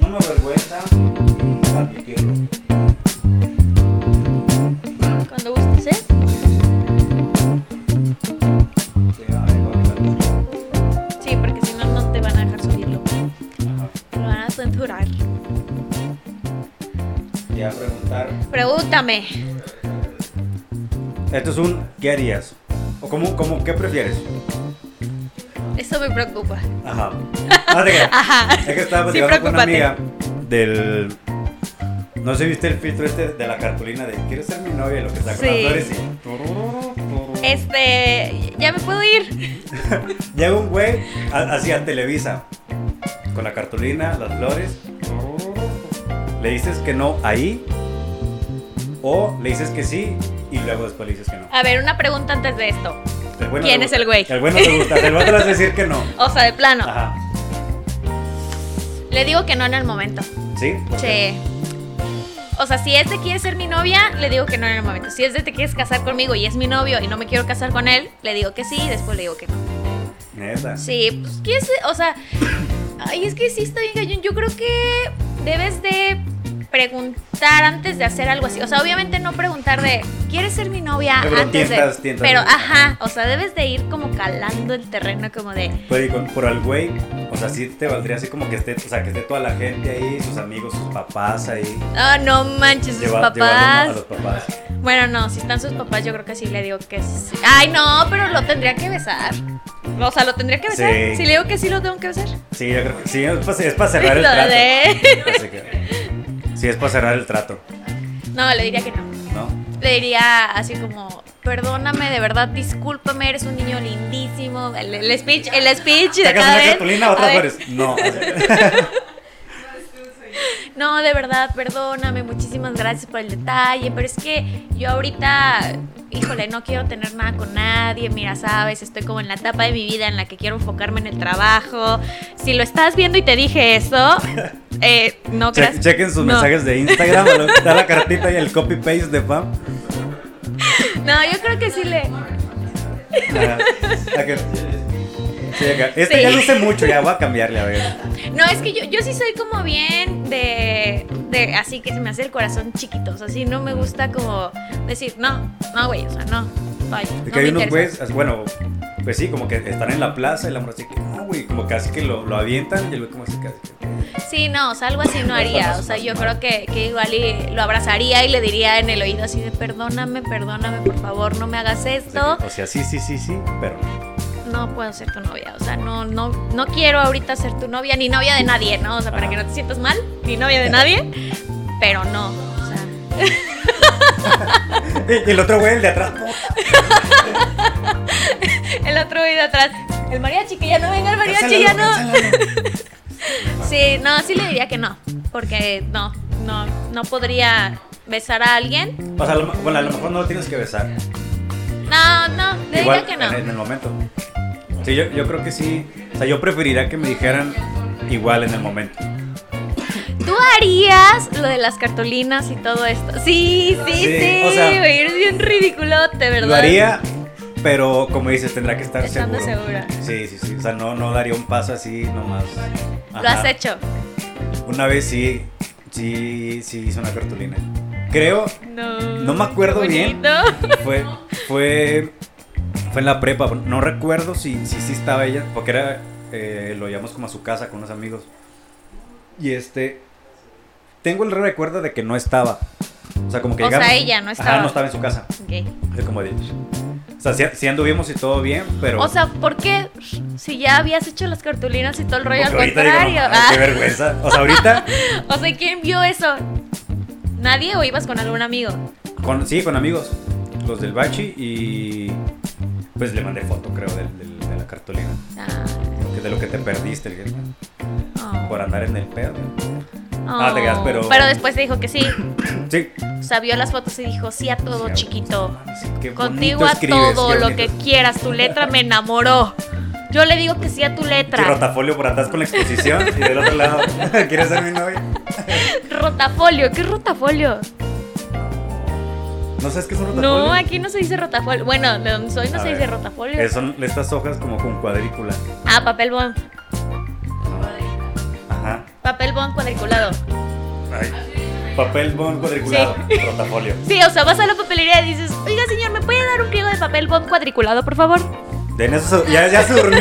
No me avergüenza. Cuando gustes, ¿eh? Sí, porque si no, no te van a dejar subirlo. Ajá. Lo van a censurar. Te a preguntar. Pregúntame. Esto es un ¿qué harías? ¿O cómo, cómo, qué prefieres? Eso me preocupa. Ajá. Ah, te. Ajá. Es que estaba Sí, con una amiga del. No sé viste el filtro este de la cartulina de ¿Quieres ser mi novia? Lo que está con Sí. las flores y. Este. Ya me puedo ir. Llega un güey hacia Televisa con la cartulina, las flores. Le dices que no ahí. O le dices que sí y luego después le dices que no. A ver, una pregunta antes de esto. ¿Quién es el güey? El güey no te gusta. El te vas a decir que no. O sea, de plano. Ajá. Le digo que no en el momento. ¿Sí? Sí. O sea, si es de quiere ser mi novia, le digo que no en el momento. Si es de te quieres casar conmigo y es mi novio y no me quiero casar con él, le digo que sí y después le digo que no. Neta. Sí, pues ¿quieres? O sea, ay, es que sí está bien. Yo creo que debes de preguntar antes de hacer algo así. O sea, obviamente no preguntar de ¿quieres ser mi novia? Pero antes tientas- de. tientas pero ajá, o sea, debes de ir como calando el terreno como de y con, por al güey, o sea, sí te valdría así como que esté, o sea, que esté toda la gente ahí, sus amigos, sus papás ahí. Ah, no manches, sus Lleva- papás. a los papás. Bueno, no, si están sus papás, yo creo que sí le digo que sí. Ay, no, pero lo tendría que besar. O sea, lo tendría que besar. Sí. Si le digo que sí, lo tengo que besar. Sí, yo creo que sí, es para, es para cerrar el trato. de- Así que- sí, es para cerrar el trato, No, le diría que no. ¿no? Le diría así como, perdóname, de verdad, discúlpame, eres un niño lindísimo. El, el speech, el speech de ¿Sacas cada una vez. cartulina A otras ver, flores? No. No, de verdad, perdóname, muchísimas gracias por el detalle, pero es que yo ahorita, híjole, no quiero tener nada con nadie, mira, sabes, estoy como en la etapa de mi vida en la que quiero enfocarme en el trabajo. Si lo estás viendo y te dije eso, eh, no Che- creas. chequen sus no. mensajes de Instagram, lo- da la cartita y el copy paste de Pam. No, yo creo que sí le... Acá. Sí. Este Sí. ya luce mucho, ya voy a cambiarle, a ver. No, es que yo, yo sí soy como bien de, de. Así que se me hace el corazón chiquito. O sea, sí, no me gusta como decir, no, no, güey, o sea, no. Y no que hay unos güeyes, bueno, pues sí, como que están en la plaza y la morra así que, no, güey, como casi que lo, lo avientan y el güey como así casi que. Sí, no, o sea, algo así no haría. O sea, yo creo que, que igual y lo abrazaría y le diría en el oído así de, perdóname, perdóname, por favor, no me hagas esto. O sea, sí, sí, sí, sí, pero. No puedo ser tu novia. O sea, no, no, no quiero ahorita ser tu novia, ni novia de nadie, ¿no? O sea, para que no te sientas mal, ni novia de nadie. Pero no, o sea. Y el otro güey, el de atrás, El otro oído atrás. El mariachi, que ya no venga el mariachi, ya no. Sí, no, sí le diría que no. Porque no, no, no podría besar a alguien. O sea, bueno, a lo mejor no lo tienes que besar. No, no, le Igual diría que no. en, en el momento. Sí, yo, yo creo que sí. O sea, yo preferiría que me dijeran igual en el momento. ¿Tú harías lo de las cartulinas y todo esto? Sí, sí, sí. Sí, o sea, güey, eres bien ridiculote, ¿verdad? Lo haría, pero como dices, tendrá que estar Estando seguro. segura. Sí, sí, sí. O sea, no, no daría un paso así nomás. Lo has hecho. Una vez sí, sí, sí hice una cartulina. Creo, No. no me acuerdo bien. Fue, fue, fue en la prepa. No recuerdo si si, sí estaba ella, porque era, eh, lo llevamos como a su casa con unos amigos. Y este, tengo el recuerdo de que no estaba. O sea, como que O sea, llegamos. ella no Ajá, estaba. no estaba en su casa. Ok. Es como de, o sea, sí anduvimos y todo bien, pero. O sea, ¿por qué? Si ya habías hecho las cartulinas y todo el rollo, al digo, contrario. "Ay, Ah. qué vergüenza. O sea, ahorita, O sea, ¿quién vio eso? ¿Nadie o ibas con algún amigo? con, sí, con amigos, los del Bachi y. Pues le mandé foto, creo, del- de la cartulina. Ah, Que de lo que te perdiste, el- oh, por andar en el pedo. oh. Ah, te quedas, pero- Pero después te dijo que sí. Sí. O sea, vio las fotos y dijo sí a todo, Sí, chiquito. qué Contigo a escribes, todo lo que quieras. Tu letra me enamoró. Yo le digo que sí a tu letra. rotafolio por atrás con la exposición y del otro lado, ¿quieres ser mi novia? Rotafolio. ¿Qué es rotafolio? ¿No sabes qué es un rotafolio? No, aquí no se dice rotafolio. Bueno, de donde soy no A se ver. dice rotafolio. Son estas hojas como con cuadrícula. Ah, papel bond. Ajá. Papel bond cuadriculado. Ay, papel bond cuadriculado, rotafolio. Sí, o sea, vas a la papelería y dices, oiga señor, ¿me puede dar un pliego de papel bond cuadriculado, por favor? De en eso se- ya, ya se durmió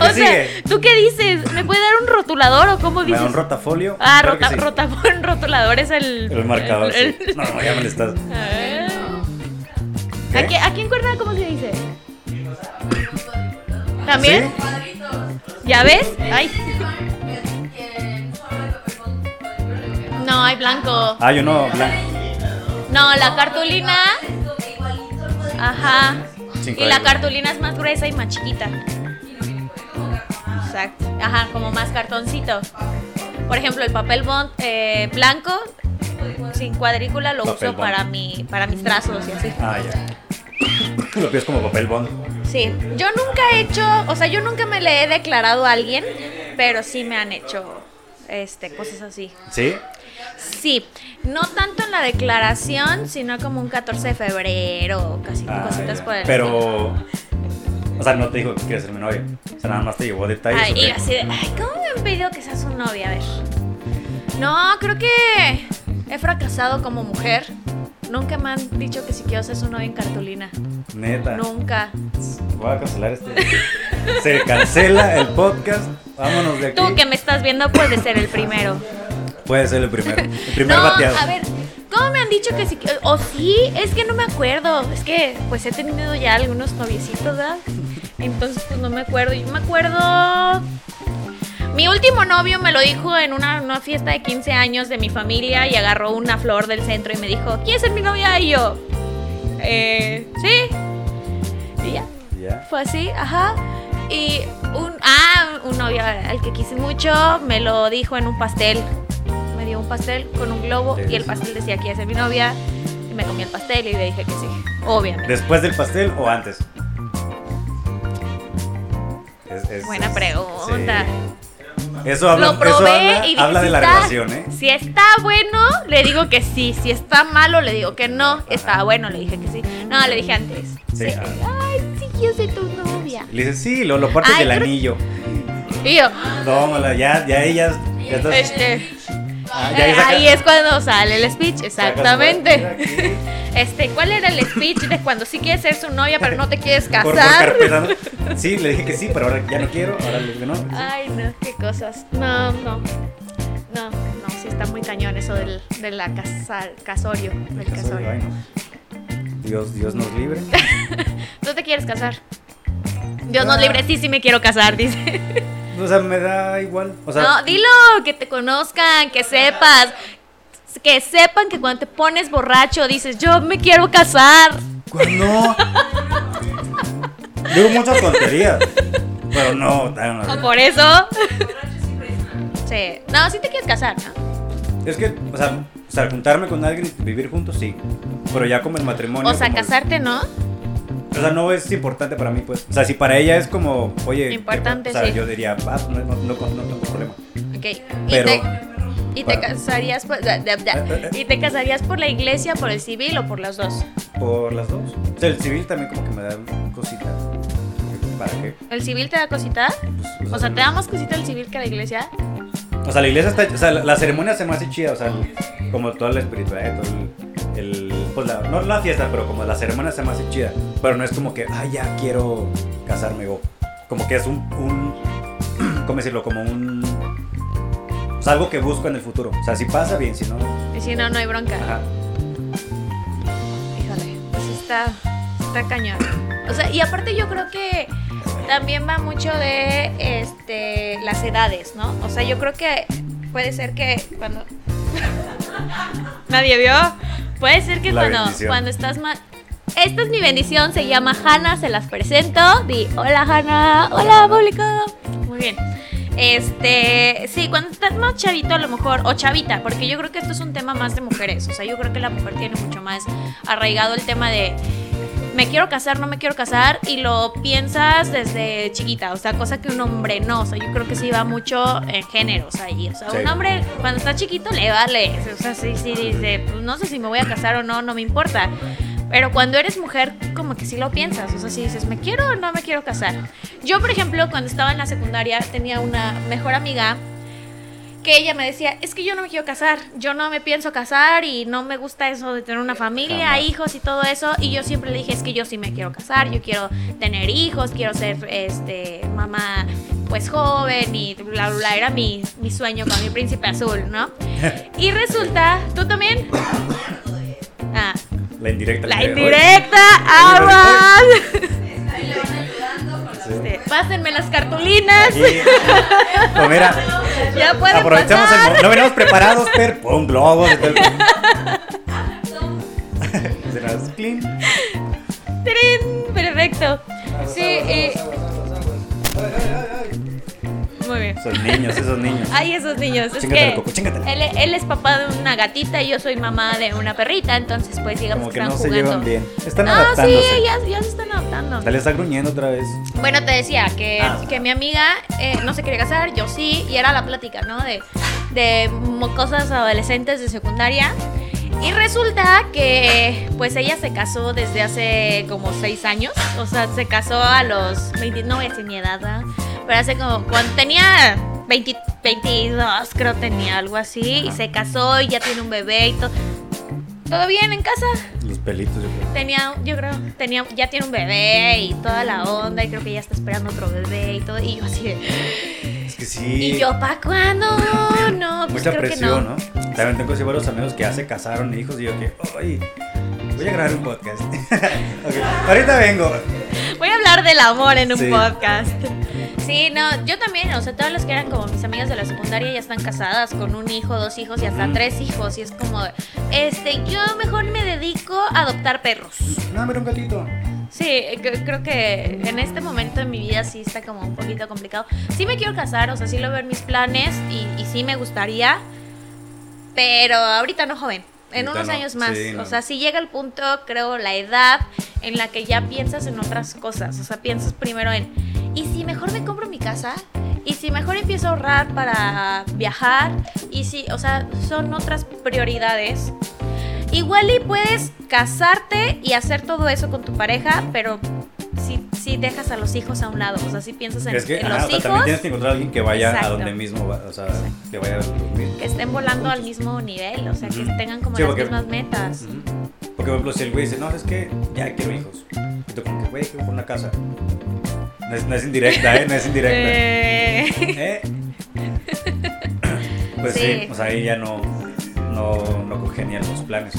O sea, sigue. ¿tú qué dices? ¿Me puede dar un rotulador o cómo Me dices? da un rotafolio. Ah, Claro que rota, sí. rota- rotulador es el... El marcador, el- sí. No, no, ya me le estás. Ah. ¿Qué? ¿Aquí, aquí en Cuerda cómo se dice? ¿También? ¿Ya ves? Ay. No, hay blanco. Ah, yo no, blanco. No, la cartulina. Ajá. Y la cartulina es más gruesa y más chiquita. Exacto. Ajá, como más cartoncito. Por ejemplo, el papel bond eh, blanco sin cuadrícula lo Papel uso bond. para mi para mis trazos y así. Ah, ya. Lo pides como papel bond. Sí, yo nunca he hecho, o sea, yo nunca me le he declarado a alguien, pero sí me han hecho este cosas así. ¿Sí? Sí, no tanto en la declaración, sino como un 14 de febrero, casi Ah, cositas ya. por el Pero. O sea, no te dijo que quieres ser mi novia. O sea, nada más te llevó detalles. Ay, ¿o y así de, ay, ¿cómo me han pedido que seas su novia? A ver. No, creo que he fracasado como mujer. Nunca me han dicho que si quiero ser su novia en cartulina. Neta. Nunca. Voy a cancelar este. Se cancela el podcast. Vámonos de aquí. Tú que me estás viendo puedes ser el primero. Puede ser el primero. El primer no, bateado. a ver, ¿cómo me han dicho que sí? O sí, es que no me acuerdo. Es que pues he tenido ya algunos noviecitos, ¿verdad? Entonces pues no me acuerdo. Yo me acuerdo... Mi último novio me lo dijo en una, una fiesta de 15 años de mi familia y agarró una flor del centro y me dijo, ¿quieres ser mi novia? Y yo, eh, sí. Y ya, Ya. fue así, ajá. Y un, ah, un novio al que quise mucho me lo dijo en un pastel. Un pastel con un globo y el pastel decía que iba a ser mi novia. Y me comí el pastel y le dije que sí, obviamente. ¿Después del pastel o antes? Es- es- Buena es- pregunta. sí. Eso habla, Lo eso probé habla, y dije, habla de si la está- relación, ¿eh? Si está bueno, le digo que sí. Si está malo, le digo que no. Estaba bueno, le dije que sí. No, le dije antes. Sí, Sí. Ay, sí, yo soy tu novia. Le dices, sí, lo, lo partes Ay, del creo- anillo. Y yo, Tómala, ya, ya ellas. Ya estás, este. Ah, eh, ahí es cuando sale el speech, exactamente. Este, ¿cuál era el speech de cuando sí quieres ser su novia pero no te quieres Por, por casar? ¿no? Sí, le dije que sí, pero ahora ya no quiero. Ahora le digo no. Ay, no, qué cosas. No, no. No, no, sí está muy cañón eso del, de la casa, casorio. Del Casorio, casorio. ay, no. Dios, Dios nos libre. ¿Tú te quieres casar? Dios nos Ah. libre, sí, sí me quiero casar, dice. O sea, me da igual. O sea, no, dilo, que te conozcan, que sepas. Que sepan que cuando te pones borracho dices, yo me quiero casar. ¿cuál no? Digo muchas tonterías. Pero no, tan- O por eso. Sí. No, sí te quieres casar, ¿no? Es que, o sea, o sea, juntarme con alguien y vivir juntos, sí. Pero ya como el matrimonio. O sea, casarte, ¿no? O sea, no es importante para mí, pues. O sea, si para ella es como, oye. ¿qué- Importante, O sea, sí. yo diría, ah, no, no, no, no tengo problema. Ok. Y Pero- te, y te casarías por, da- da- da- Eh, eh, y te casarías por la iglesia, por el civil o por las dos. Por las dos. O sea, el civil también como que me da cosita. ¿Para qué? ¿El civil te da cosita? Pues, O sea, ¿te da más cosita el civil que la iglesia? O sea, la iglesia está. O sea, la, la ceremonia se me hace chida. O sea, como toda la espiritualidad, todo el. el- pues la, no la fiesta, pero como la ceremonia se me hace chida. Pero no es como que, ay, ya quiero casarme. O como que es un. un ¿Cómo decirlo? Como un. O sea, algo que busco en el futuro. O sea, si pasa, bien. Si no. Y si no, no hay bronca. Ajá. Híjole, pues está, está cañón. O sea, y aparte yo creo que también va mucho de este las edades, ¿no? O sea, yo creo que puede ser que cuando nadie vio, puede ser que La cuando bendición. cuando estás más esta es mi bendición, se llama Hanna, se las presento. Di, hola Hanna, hola público. Muy bien. Este, sí, cuando estás más chavito a lo mejor, o chavita, porque yo creo que esto es un tema más de mujeres, o sea, yo creo que la mujer tiene mucho más arraigado el tema de me quiero casar, no me quiero casar, y lo piensas desde chiquita, o sea, cosa que un hombre no, o sea, yo creo que sí va mucho en géneros ahí, o sea, Sí. un hombre cuando está chiquito le vale, o sea, sí, sí, dice, pues no sé si me voy a casar o no, no me importa. Pero cuando eres mujer, como que sí lo piensas. O sea, si dices, ¿me quiero o no me quiero casar? Yo, por ejemplo, cuando estaba en la secundaria, tenía una mejor amiga que ella me decía, es que yo no me quiero casar, yo no me pienso casar y no me gusta eso de tener una familia, Jamás. hijos y todo eso. Y yo siempre le dije, es que yo sí me quiero casar, yo quiero tener hijos, quiero ser este mamá pues joven y bla, bla, bla. Era mi, mi sueño con mi príncipe azul, ¿no? Y resulta, ¿tú también? Ah, La indirecta. la indirecta, aguas. Este, Pásenme las cartulinas. Aquí. Pues mira, Ya pueden aprovechamos el pasar. momento. No venimos preparados, pero el-. ¡Trin! Perfecto. Sí. Muy bien. Esos niños, esos niños. Ay, esos niños. Es que Coco, él, él es papá de una gatita y yo soy mamá de una perrita, entonces pues digamos Como que que están no se jugando. llevan bien. Están Ah, sí, adaptándose. ya, ya se están adaptando. Dale, está gruñendo otra vez. Bueno, te decía que, Ah. que mi amiga eh, no se quería casar, yo sí, y era la plática, ¿no? De, de cosas adolescentes de secundaria. Y resulta que, pues ella se casó desde hace como seis años. O sea, se casó a los 20, no voy a decir mi edad. Pero hace como, cuando tenía 20 22, creo tenía algo así, y se casó y ya tiene un bebé y todo. ¿Todo bien en casa? Los pelitos, yo creo. Tenía, yo creo, tenía, ya tiene un bebé y toda la onda, y creo que ya está esperando otro bebé y todo. Y yo así de. Es que sí. ¿Y yo para cuándo? No, pues Mucha creo presión, que no. ¿no? También tengo así varios amigos que ya se casaron hijos y yo que, ay, voy a grabar un podcast. Ok, Ahorita vengo. Voy a hablar del amor en un Sí. podcast. Sí, no, yo también, o sea, todas las que eran como mis amigas de la secundaria ya están casadas con un hijo, dos hijos y hasta tres hijos. Y es como, este, yo mejor me dedico a adoptar perros. No, un gatito. Sí, cre- creo que en este momento de mi vida sí está como un poquito complicado. Sí me quiero casar, o sea, sí lo veo en mis planes y, y sí me gustaría, pero ahorita no joven, en Ahorita unos no, años más. sí, no. O sea, si llega el punto, creo, la edad en la que ya piensas en otras cosas. O sea, piensas primero en, ¿y si mejor me compro mi casa? ¿Y si mejor empiezo a ahorrar para viajar? Y si, o sea, son otras prioridades. Igual y puedes casarte y hacer todo eso con tu pareja, pero si, si dejas a los hijos a un lado, o sea, si piensas en, Es que en ajá, los o sea, hijos también tienes que encontrar a alguien que vaya Exacto. a donde mismo o sea, que vaya a los mismos. que estén volando al mismo nivel, o sea, que Ujú. tengan como Sí, las porque- mismas metas. Ujú. Porque, por ejemplo, si el güey dice, no, es que ya quiero hijos. Y tú como que, güey, quiero una casa. No es, no es indirecta, ¿eh? No es indirecta. Eh. Pues sí. Sí. o sea, ahí ya no, no, no congenian los planes.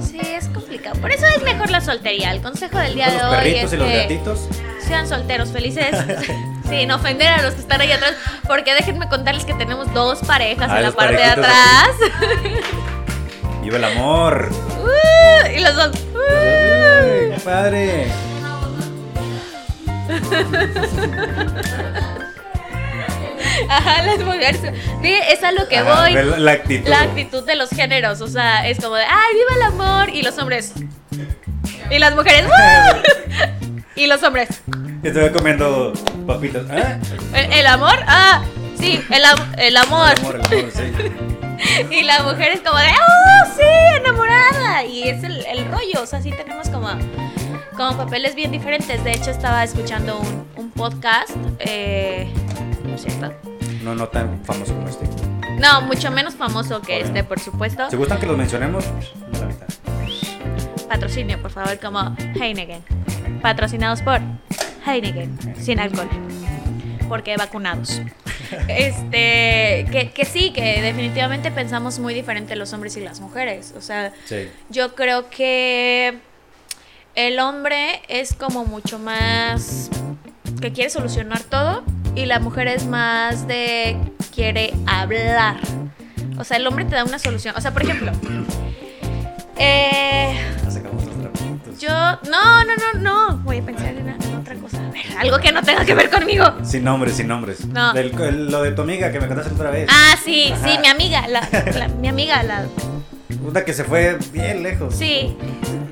sí, es complicado. Por eso es mejor la soltería. El consejo del día de los hoy perritos es y los gatitos. sean solteros felices. Sin ofender a los que están ahí atrás, porque déjenme contarles que tenemos dos parejas Ah, en la los parte de atrás. Viva el amor. Uh, y los dos. uh. Qué padre. Ajá, las mujeres. Sí, es a lo que Ajá, voy. la, la actitud. La actitud de los géneros, o sea, es como de, ¡ay, viva el amor! Y los hombres. Y las mujeres. Y los hombres, Yo estoy comiendo papitas. ¿Ah? ¿el, el amor? Ah, sí, el, am- el amor. El amor, el amor, sí. Y la mujer es como de, ¡oh, sí, enamorada! Y es el, el rollo, o sea, sí tenemos como, como papeles bien diferentes. De hecho, estaba escuchando un, un podcast, eh, ¿no es cierto? No, no tan famoso como este. No, mucho menos famoso que este, por supuesto. Si gustan que los mencionemos, la mitad. Patrocinio, por favor, como Heineken. Patrocinados por Heineken, sin alcohol. Porque vacunados. Este, que, que sí, que definitivamente pensamos muy diferente los hombres y las mujeres. O sea, Sí. yo creo que el hombre es como mucho más que quiere solucionar todo y la mujer es más de quiere hablar. O sea, el hombre te da una solución. O sea, por ejemplo, eh, yo no, no, no, no. Voy a pensar en, en otra cosa. A ver, algo que no tenga que ver conmigo. Sin nombres, sin nombres. No. Del- el- lo de tu amiga que me contaste otra vez. Ah, sí, sí, mi amiga, la, la- mi amiga, la, Una que se fue bien lejos. sí,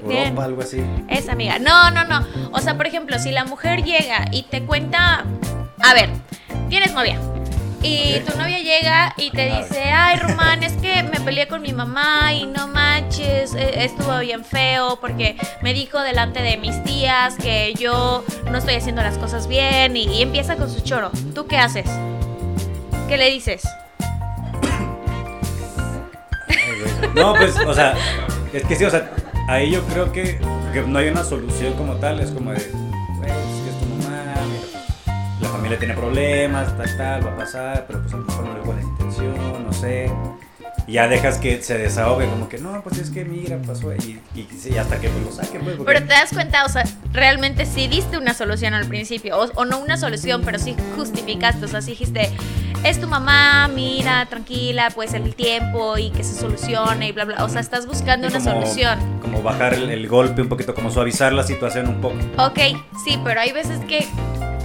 bien. Europa, algo así. Esa amiga. No, no, no. O sea, por ejemplo, si la mujer llega y te cuenta, a ver, tienes novia Y tu novia llega y te dice, ay Román, es que me peleé con mi mamá y no manches, eh, estuvo bien feo porque me dijo delante de mis tías que yo no estoy haciendo las cosas bien y, y empieza con su choro. ¿Tú qué haces? ¿Qué le dices? No, pues, o sea, es que sí, o sea, ahí yo creo que, no hay una solución como tal, es como de, es que es tu mamá, mira, la familia tiene problemas, tal, tal, va a pasar, pero pues a lo mejor no le pones intención, no sé. Ya dejas que se desahogue, como que, no, pues es que mira, pasó, y, hasta que pues, lo saque, pues, porque- Pero te das cuenta, o sea, realmente sí diste una solución al principio, o, o no una solución, pero sí justificaste, o sea, sí dijiste, es tu mamá, mira, tranquila, pues el tiempo y que se solucione y bla, bla, o sea, estás buscando una solución. Como bajar el, el golpe un poquito, como suavizar la situación un poco. Ok, sí, pero hay veces que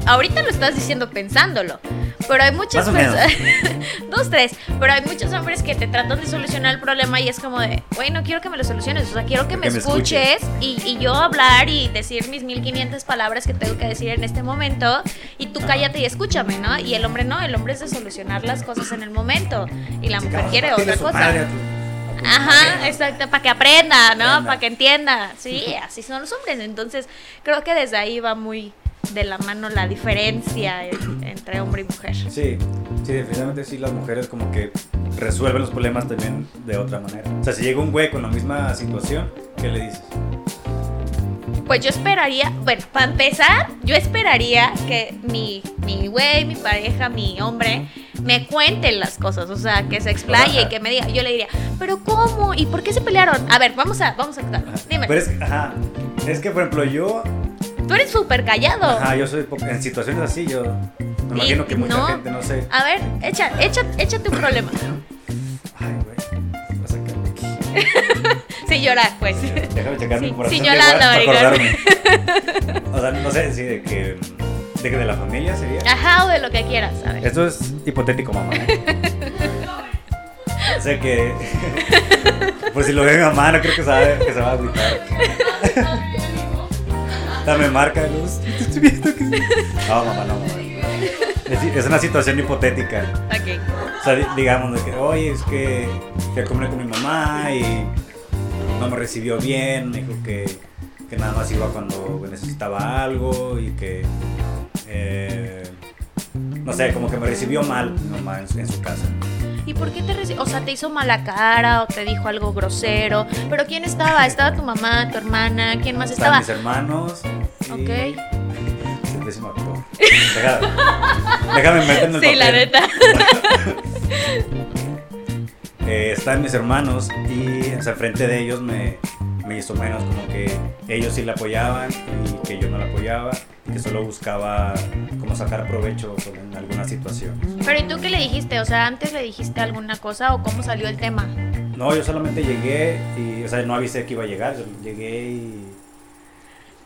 ahorita lo estás diciendo pensándolo, pero hay muchas personas, dos, tres, pero hay muchos hombres que te tratan de solucionar el problema y es como de, güey, no quiero que me lo soluciones, o sea, quiero que me Que me escuches y, y yo hablar y decir mis 1500 palabras que tengo que decir en este momento y tú cállate y escúchame, ¿no? Y el hombre no, el hombre es de solucionar las cosas en el momento y la mujer quiere otra cosa. Ajá, exacto, para que aprenda, ¿no? Para que entienda. Sí, así son los hombres. Entonces, creo que desde ahí va muy de la mano la diferencia en- entre hombre y mujer. Sí, sí, definitivamente sí, las mujeres como que resuelven los problemas también de otra manera. O sea, si llega un güey con la misma situación, ¿qué le dices? Pues yo esperaría, bueno, para empezar, yo esperaría que mi, mi güey, mi pareja, mi hombre, me cuenten las cosas, o sea, que se explaye y que me diga, yo le diría, pero ¿cómo? ¿Y por qué se pelearon? A ver, vamos a, vamos a actuar. Dime, Pero es, ajá, es que por ejemplo yo, tú eres súper callado. ajá, yo soy en situaciones así, yo me imagino Y que mucha no. gente, no sé. A ver, echa, echa, échate un problema. Ay, güey, voy a aquí. Sin llorar, pues. Déjame checar mi Sí, corazón. sí, de llorando, guas para Ricardo. acordarme. O sea, no sé, sí, de que, de que de la familia sería. Ajá, o de lo que quieras, ¿sabes? Esto es hipotético, mamá. ¿eh? sé que. por si lo ve mi mamá, no creo que se va, que se va a agüitar. Dame marca de luz. Estoy viendo que. No, mamá, no, mamá. Es, una situación hipotética. Ok. O sea, di- digamos, de que, oye, es que fui a comer con mi mamá y no me recibió bien, me dijo que, que nada más iba cuando necesitaba algo y que, eh, no sé, como que me recibió mal mi mamá en su, en su casa. ¿Y por qué te O sea, te hizo mala cara o te dijo algo grosero. ¿Pero quién estaba? ¿Estaba tu mamá, tu hermana? ¿Quién más Estaban estaba? mis hermanos Ok. el décimo actor. Déjame, déjame meter en el Sí, la neta. Eh, están mis hermanos y o sea, enfrente de ellos me, me hizo menos como que ellos sí la apoyaban y que yo no la apoyaba y que solo buscaba como sacar provecho en alguna situación. Pero ¿y tú qué le dijiste? O sea, ¿antes le dijiste alguna cosa o cómo salió el tema? No, yo solamente llegué y, o sea, no avisé que iba a llegar, yo llegué y...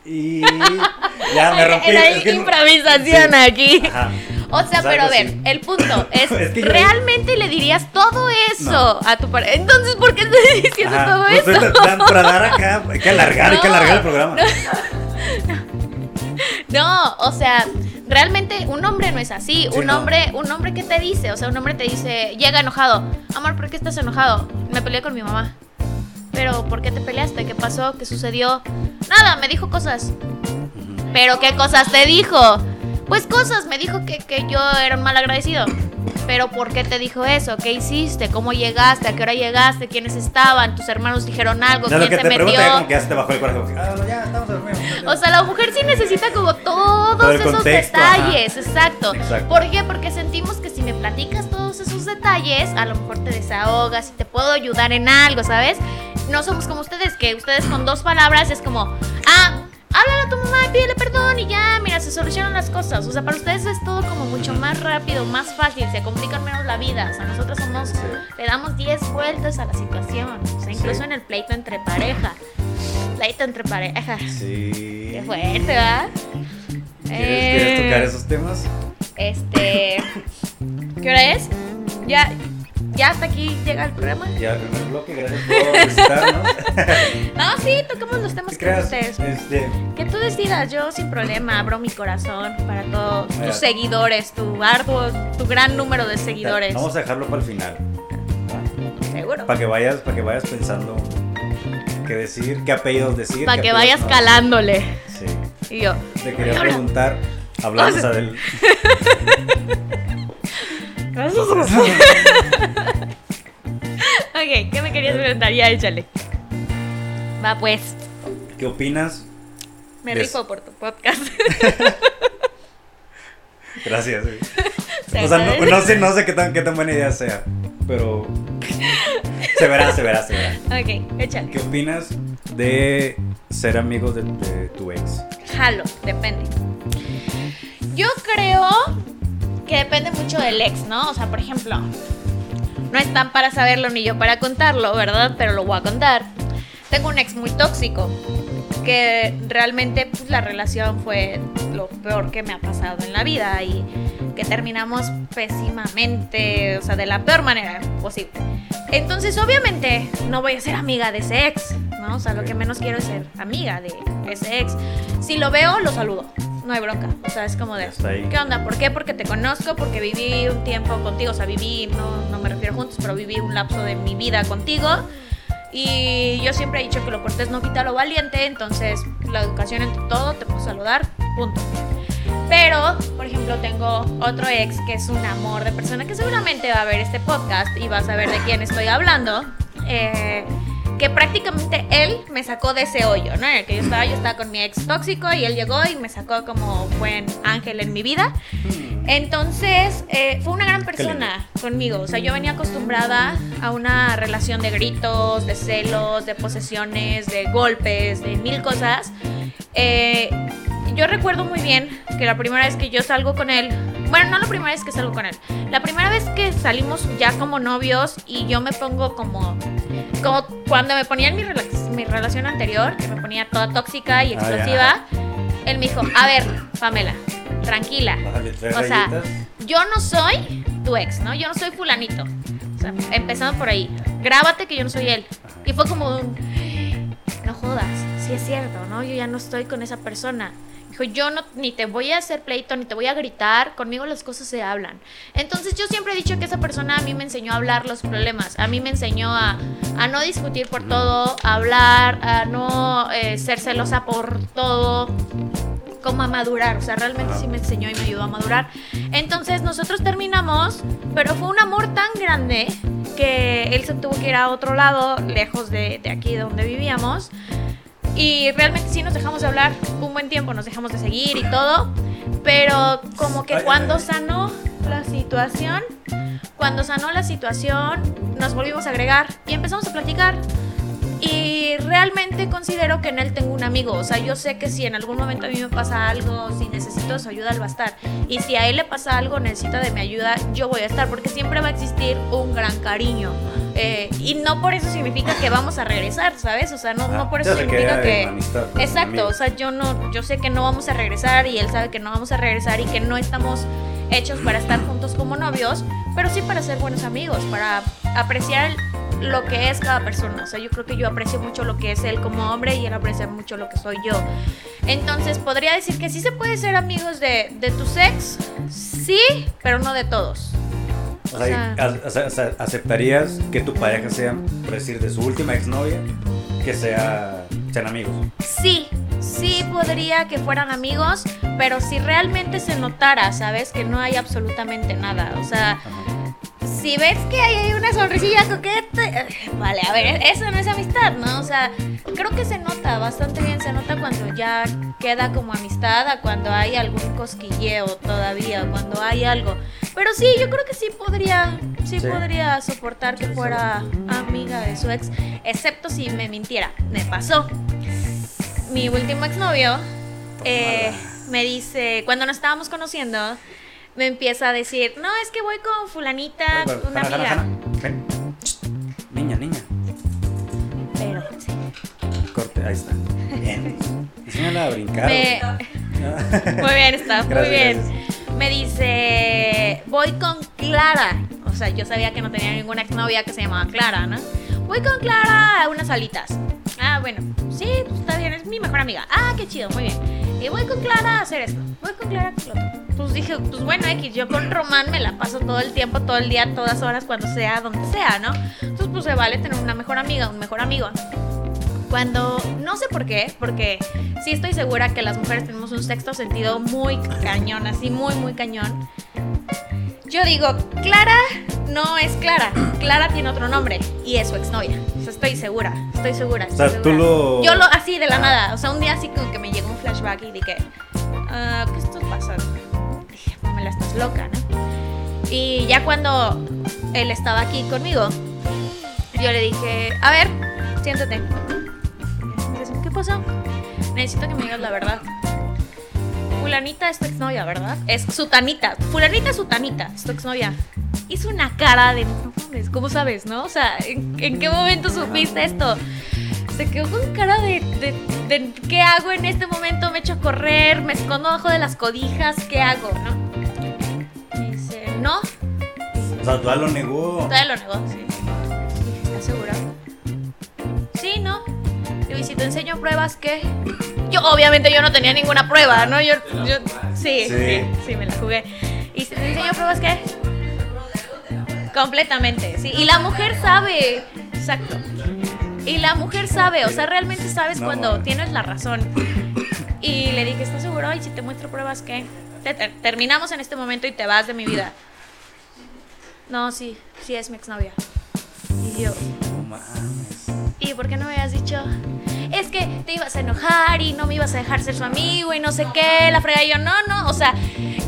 Y ya me rompí. Era es que no- improvisación Sí. aquí. Ajá. O sea, sea, pero a ver, el punto es, Es que yo- ¿realmente le dirías todo eso No. a tu pareja? Entonces, ¿por qué estás diciendo Ajá, todo pues, eso? para dar acá, hay que alargar, hay que alargar el programa. No, o sea, realmente un hombre no es así. Sí, un no. hombre, un hombre que te dice, o sea, un hombre te dice, llega enojado. Amor, ¿por qué estás enojado? Me peleé con mi mamá. Pero, ¿por qué te peleaste? ¿Qué pasó? ¿Qué sucedió? Nada, me dijo cosas. ¿Pero qué cosas te dijo? Pues cosas, me dijo que, que yo era un mal agradecido. Pero ¿por qué te dijo eso? ¿Qué hiciste? ¿Cómo llegaste? ¿A qué hora llegaste? ¿Quiénes estaban? ¿Tus hermanos dijeron algo? Lo ¿Quién que se te metió? pregunta como que ya se te bajó el que, Ah, no, ya, estamos dormidos. O sea, la mujer sí necesita como todos Todo esos contexto, detalles, exacto. Exacto. ¿Por qué? Porque sentimos que si me platicas todos esos detalles, a lo mejor te desahogas y te puedo ayudar en algo, ¿sabes? No somos como ustedes, que ustedes con dos palabras es como, ah, háblale a tu mamá y pídele perdón y ya, mira, se solucionan las cosas. O sea, para ustedes es todo como mucho más rápido, más fácil, se complican menos la vida. O sea, nosotros somos, Sí. le damos 10 vueltas a la situación. O sea, incluso Sí. en el pleito entre pareja. Pleito entre pareja. Sí. Qué fuerte, ¿verdad? ¿Quieres, Eh, ¿Quieres tocar esos temas? Este. ¿Qué hora es? Ya. Ya hasta aquí llega el programa. Ya, el primer bloque, gracias por visitarnos. No, sí, tocamos los temas ¿Qué que ustedes. Este, Que tú decidas, yo sin problema abro mi corazón para todos Mira. tus seguidores, tu arduo, tu gran número de seguidores. Vamos a dejarlo para el final. Seguro. Para que vayas, para que vayas pensando qué decir, qué apellidos decir. Para que vayas no. calándole. Sí. Y yo, Te quería preguntar, O sea- del. ok, ¿qué me querías preguntar? Ya, échale. Va pues, ¿Qué opinas? me Des- rifo por tu podcast. Gracias. güey. O sea, no, sé, no sé qué tan, qué tan buena idea sea, pero se verá, se verá, se verá. Ok, échale. ¿Qué opinas de ser amigos de, de tu ex? Jalo, depende. Yo creo que depende mucho del ex, ¿no? O sea, por ejemplo, no están para saberlo ni yo para contarlo, ¿verdad? Pero lo voy a contar. Tengo un ex muy tóxico, que realmente pues, la relación fue lo peor que me ha pasado en la vida y que terminamos pésimamente, o sea, de la peor manera posible. Entonces, obviamente, no voy a ser amiga de ese ex, ¿no? O sea, lo que menos quiero es ser amiga de ese ex. Si lo veo, lo saludo. No hay bronca. O sea, es como de. ¿qué onda? ¿Por qué? Porque te conozco, porque viví un tiempo contigo. O sea, viví, no, no me refiero juntos, pero viví un lapso de mi vida contigo. Y yo siempre he dicho que lo cortés no quita lo valiente. Entonces, la educación entre todo, te puedo saludar, punto. Pero, por ejemplo, tengo otro ex que es un amor de persona que seguramente va a ver este podcast y va a saber de quién estoy hablando. eh, que prácticamente él me sacó de ese hoyo, ¿no? En el que yo estaba, yo estaba con mi ex tóxico y él llegó y me sacó como buen ángel en mi vida. Entonces, eh, fue una gran persona conmigo. O sea, yo venía acostumbrada a una relación de gritos, de celos, de posesiones, de golpes, de mil cosas. Eh, yo recuerdo muy bien que la primera vez que yo salgo con él, bueno, no la primera vez que salgo con él, la primera vez que salimos ya como novios y yo me pongo como, como cuando me ponía en mi, rela- mi relación anterior, que me ponía toda tóxica y Ah, explosiva, él me dijo, a ver, Pamela, tranquila, o sea, rayitas. yo no soy tu ex, ¿no? Yo no soy fulanito. O sea, empezando por ahí. Grábate que yo no soy él. Y fue como un... No jodas, sí es cierto, ¿no? Yo ya no estoy con esa persona. Dijo, yo no, ni te voy a hacer pleito, ni te voy a gritar, conmigo las cosas se hablan. Entonces yo siempre he dicho que esa persona a mí me enseñó a hablar los problemas, a mí me enseñó a, a no discutir por todo, a hablar, a no eh, ser celosa por todo, como a madurar, o sea, realmente sí me enseñó y me ayudó a madurar. Entonces nosotros terminamos, pero fue un amor tan grande que él se tuvo que ir a otro lado, lejos de, de aquí donde vivíamos. Y realmente sí nos dejamos de hablar un buen tiempo, nos dejamos de seguir y todo. Pero como que cuando sanó la situación, cuando sanó la situación, nos volvimos a agregar y empezamos a platicar. Y realmente considero que en él tengo un amigo. O sea, yo sé que si en algún momento a mí me pasa algo, si necesito su ayuda, él va a estar. Y si a él le pasa algo, necesita de mi ayuda, yo voy a estar. Porque siempre va a existir un gran cariño. Eh, y no por eso significa que vamos a regresar, ¿sabes? O sea, no, no Ah, por eso significa que... amistad, Exacto, o sea, yo no, yo sé que no vamos a regresar y él sabe que no vamos a regresar y que no estamos hechos para estar juntos como novios, pero sí para ser buenos amigos, para apreciar lo que es cada persona. O sea, yo creo que yo aprecio mucho lo que es él como hombre y él aprecia mucho lo que soy yo. Entonces, podría decir que sí se puede ser amigos de, de tus ex, sí, pero no de todos. O sea, o sea- a- o sea, o sea, ¿aceptarías que tu pareja sea, por decir, de su última exnovia, que sea, sean amigos? Sí, sí podría que fueran amigos, pero si realmente se notara, ¿sabes? Que no hay absolutamente nada. O sea, Ajá. Si ves que hay una sonrisilla coqueta, vale, a ver, eso no es amistad, ¿no? O sea, creo que se nota bastante bien, se nota cuando ya queda como amistad, a cuando hay algún cosquilleo todavía, cuando hay algo. Pero sí, yo creo que sí podría, sí, Sí. podría soportar que fuera amiga de su ex, excepto si me mintiera. Me pasó. Mi último exnovio eh, me dice, cuando nos estábamos conociendo, me empieza a decir, no, es que voy con fulanita, una amiga. Niña, niña. Pero sí. Corte, ahí está. Bien. Enséñala a brincar. Me- muy bien, está, muy Gracias, bien. Me dice, voy con Clara. O sea, yo sabía que no tenía ninguna exnovia que se llamaba Clara, ¿no? Voy con Clara a unas alitas. Ah, bueno, sí, pues está bien, es mi mejor amiga. Ah, qué chido, muy bien. Y voy con Clara a hacer esto. Voy con Clara con lo otro. Pues dije, pues bueno, X, yo con Román me la paso todo el tiempo, todo el día, todas horas, cuando sea, donde sea, ¿no? Entonces, pues se vale tener una mejor amiga, un mejor amigo. Cuando, no sé por qué, porque sí estoy segura que las mujeres tenemos un sexto sentido muy cañón, así muy, muy cañón. Yo digo, Clara no es Clara, Clara tiene otro nombre y es su exnovia. O sea, estoy segura, estoy segura. O sea, estoy tú lo- Yo lo, así de la nada, o sea, un día así como que me llegó un flashback y dije, ah, ¿qué está pasando? Dije, me la estás loca, ¿no? Y ya cuando él estaba aquí conmigo, yo le dije, a ver, siéntate. Me ¿Qué pasó? Necesito que me digas la verdad. Fulanita es tu exnovia, ¿verdad? Es Sutanita. Fulanita es Sutanita, es tu exnovia. Hizo una cara de, no mames, ¿cómo sabes, no? O sea, ¿en, en qué momento supiste esto? Se quedó con cara de, de, de, ¿qué hago en este momento? Me echo a correr, me escondo bajo de las codijas, ¿qué hago, no? Y dice, no, O sea, todavía lo negó. Todavía lo negó, sí. ¿estás segura? Sí, ¿no? Digo, ¿y si te enseño pruebas qué? Yo, obviamente, yo no tenía ninguna prueba, ¿no? Yo, yo, sí, sí, Sí. sí, me la jugué. ¿Y si te enseño pruebas qué? Completamente, sí. Y la mujer sabe, exacto. Y la mujer sabe, o sea, realmente sabes No, cuando tienes la razón. Y le dije, ¿estás seguro? ¿Y si te muestro pruebas qué? Te- te- terminamos en este momento y te vas de mi vida. No, sí, sí es mi exnovia. Y yo, No mames. ¿y por qué no me habías dicho? Es que te ibas a enojar y no me ibas a dejar ser su amigo y no sé qué, la frega. Y yo, no, no, o sea,